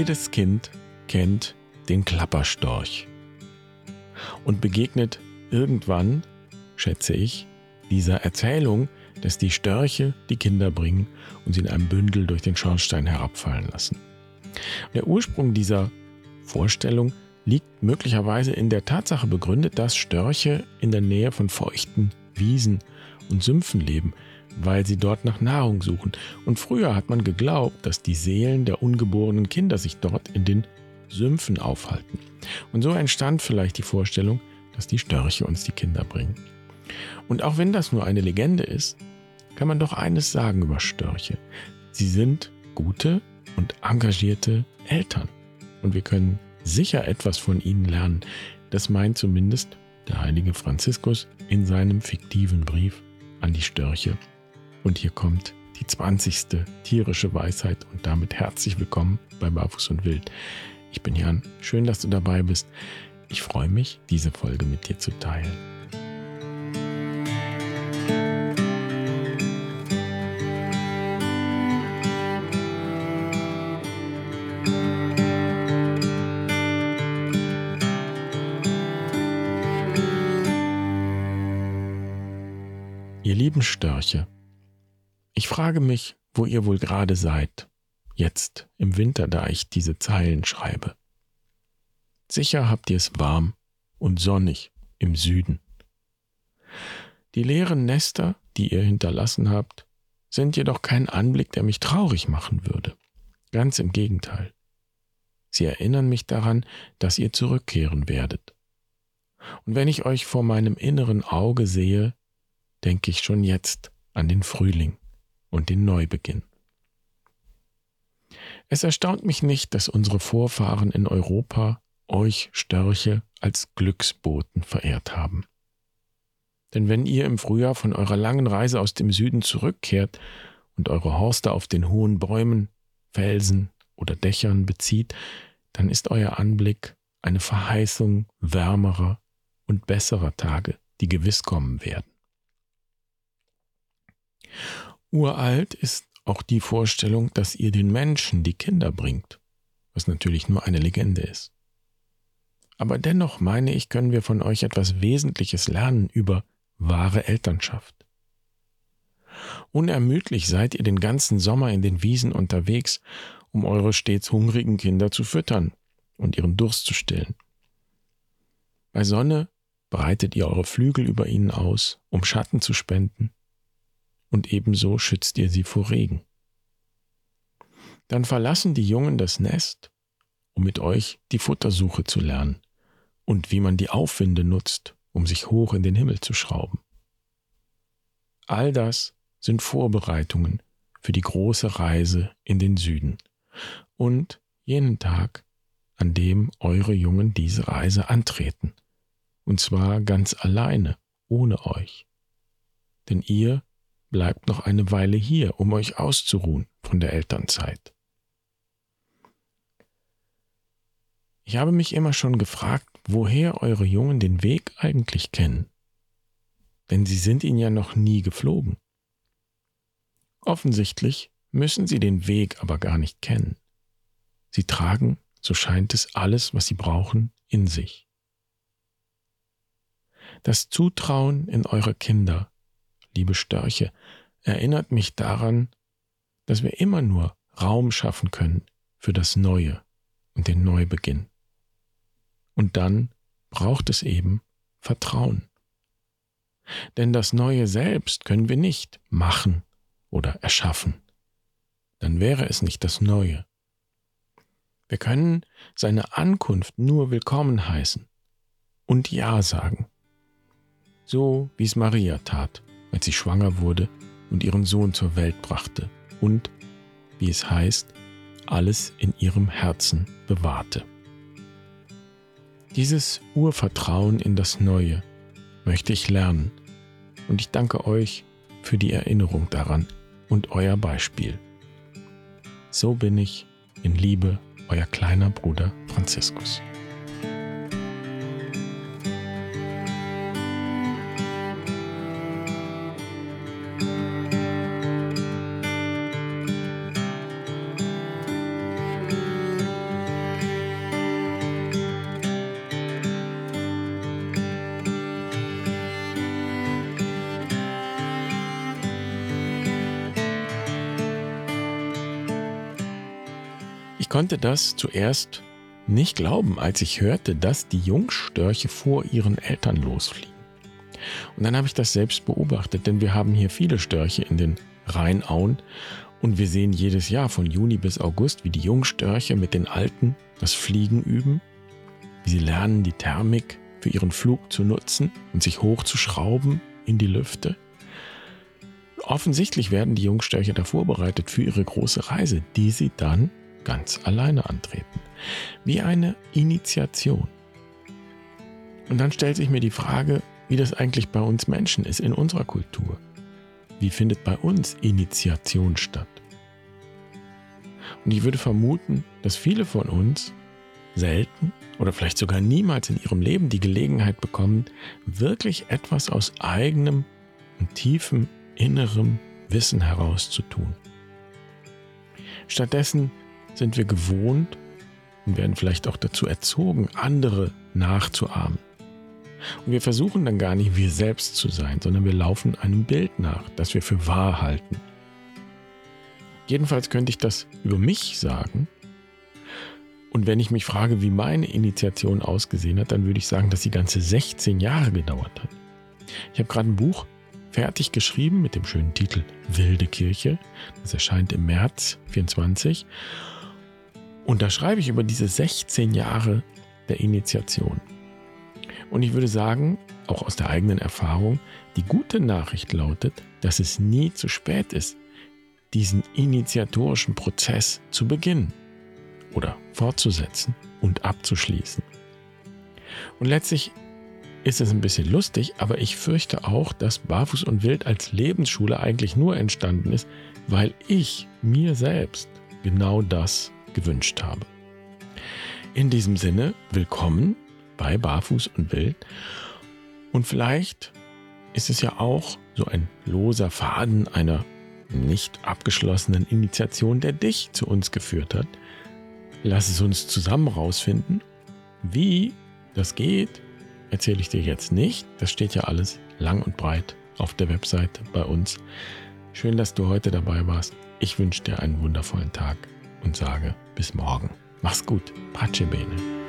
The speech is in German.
Jedes Kind kennt den Klapperstorch und begegnet irgendwann, schätze ich, dieser Erzählung, dass die Störche die Kinder bringen und sie in einem Bündel durch den Schornstein herabfallen lassen. Der Ursprung dieser Vorstellung liegt möglicherweise in der Tatsache begründet, dass Störche in der Nähe von feuchten Wiesen und Sümpfen leben, weil sie dort nach Nahrung suchen. Und früher hat man geglaubt, dass die Seelen der ungeborenen Kinder sich dort in den Sümpfen aufhalten. Und so entstand vielleicht die Vorstellung, dass die Störche uns die Kinder bringen. Und auch wenn das nur eine Legende ist, kann man doch eines sagen über Störche. Sie sind gute und engagierte Eltern. Und wir können sicher etwas von ihnen lernen. Das meint zumindest der heilige Franziskus in seinem fiktiven Brief an die Störche. Und hier kommt die 20. tierische Weisheit und damit herzlich willkommen bei Barfuß und Wild. Ich bin Jan, schön, dass du dabei bist. Ich freue mich, diese Folge mit dir zu teilen. Ihr lieben Störche, ich frage mich, wo ihr wohl gerade seid, jetzt im Winter, da ich diese Zeilen schreibe. Sicher habt ihr es warm und sonnig im Süden. Die leeren Nester, die ihr hinterlassen habt, sind jedoch kein Anblick, der mich traurig machen würde. Ganz im Gegenteil. Sie erinnern mich daran, dass ihr zurückkehren werdet. Und wenn ich euch vor meinem inneren Auge sehe, denke ich schon jetzt an den Frühling und den Neubeginn. Es erstaunt mich nicht, dass unsere Vorfahren in Europa euch Störche als Glücksboten verehrt haben. Denn wenn ihr im Frühjahr von eurer langen Reise aus dem Süden zurückkehrt und eure Horste auf den hohen Bäumen, Felsen oder Dächern bezieht, dann ist euer Anblick eine Verheißung wärmerer und besserer Tage, die gewiss kommen werden. Uralt ist auch die Vorstellung, dass ihr den Menschen die Kinder bringt, was natürlich nur eine Legende ist. Aber dennoch meine ich, können wir von euch etwas Wesentliches lernen über wahre Elternschaft. Unermüdlich seid ihr den ganzen Sommer in den Wiesen unterwegs, um eure stets hungrigen Kinder zu füttern und ihren Durst zu stillen. Bei Sonne breitet ihr eure Flügel über ihnen aus, um Schatten zu spenden und ebenso schützt ihr sie vor Regen. Dann verlassen die Jungen das Nest, um mit euch die Futtersuche zu lernen und wie man die Aufwinde nutzt, um sich hoch in den Himmel zu schrauben. All das sind Vorbereitungen für die große Reise in den Süden und jenen Tag, an dem eure Jungen diese Reise antreten, und zwar ganz alleine, ohne euch. Denn ihr bleibt noch eine Weile hier, um euch auszuruhen von der Elternzeit. Ich habe mich immer schon gefragt, woher eure Jungen den Weg eigentlich kennen. Denn sie sind ihn ja noch nie geflogen. Offensichtlich müssen sie den Weg aber gar nicht kennen. Sie tragen, so scheint es, alles, was sie brauchen, in sich. Das Zutrauen in eure Kinder liebe Störche, erinnert mich daran, dass wir immer nur Raum schaffen können für das Neue und den Neubeginn. Und dann braucht es eben Vertrauen. Denn das Neue selbst können wir nicht machen oder erschaffen. Dann wäre es nicht das Neue. Wir können seine Ankunft nur willkommen heißen und Ja sagen, so wie es Maria tat als sie schwanger wurde und ihren Sohn zur Welt brachte und, wie es heißt, alles in ihrem Herzen bewahrte. Dieses Urvertrauen in das Neue möchte ich lernen und ich danke euch für die Erinnerung daran und euer Beispiel. So bin ich in Liebe, euer kleiner Bruder Franziskus. Konnte das zuerst nicht glauben, als ich hörte, dass die Jungstörche vor ihren Eltern losfliegen. Und dann habe ich das selbst beobachtet, denn wir haben hier viele Störche in den Rheinauen und wir sehen jedes Jahr von Juni bis August, wie die Jungstörche mit den Alten das Fliegen üben, wie sie lernen, die Thermik für ihren Flug zu nutzen und sich hochzuschrauben in die Lüfte. Offensichtlich werden die Jungstörche da vorbereitet für ihre große Reise, die sie dann ganz alleine antreten. Wie eine Initiation. Und dann stellt sich mir die Frage, wie das eigentlich bei uns Menschen ist in unserer Kultur. Wie findet bei uns Initiation statt? Und ich würde vermuten, dass viele von uns selten oder vielleicht sogar niemals in ihrem Leben die Gelegenheit bekommen, wirklich etwas aus eigenem und tiefem innerem Wissen heraus zu tun. Stattdessen sind wir gewohnt und werden vielleicht auch dazu erzogen, andere nachzuahmen. Und wir versuchen dann gar nicht wir selbst zu sein, sondern wir laufen einem Bild nach, das wir für wahr halten. Jedenfalls könnte ich das über mich sagen. Und wenn ich mich frage, wie meine Initiation ausgesehen hat, dann würde ich sagen, dass sie ganze 16 Jahre gedauert hat. Ich habe gerade ein Buch fertig geschrieben mit dem schönen Titel Wilde Kirche. Das erscheint im März 24. Und da schreibe ich über diese 16 Jahre der Initiation. Und ich würde sagen, auch aus der eigenen Erfahrung, die gute Nachricht lautet, dass es nie zu spät ist, diesen initiatorischen Prozess zu beginnen oder fortzusetzen und abzuschließen. Und letztlich ist es ein bisschen lustig, aber ich fürchte auch, dass Barfuß und Wild als Lebensschule eigentlich nur entstanden ist, weil ich mir selbst genau das gewünscht habe. In diesem Sinne, willkommen bei Barfuß und Wild. Und vielleicht ist es ja auch so ein loser Faden einer nicht abgeschlossenen Initiation, der dich zu uns geführt hat. Lass es uns zusammen rausfinden. Wie das geht, erzähle ich dir jetzt nicht. Das steht ja alles lang und breit auf der Webseite bei uns. Schön, dass du heute dabei warst. Ich wünsche dir einen wundervollen Tag und sage bis morgen. Mach's gut. Pace bene.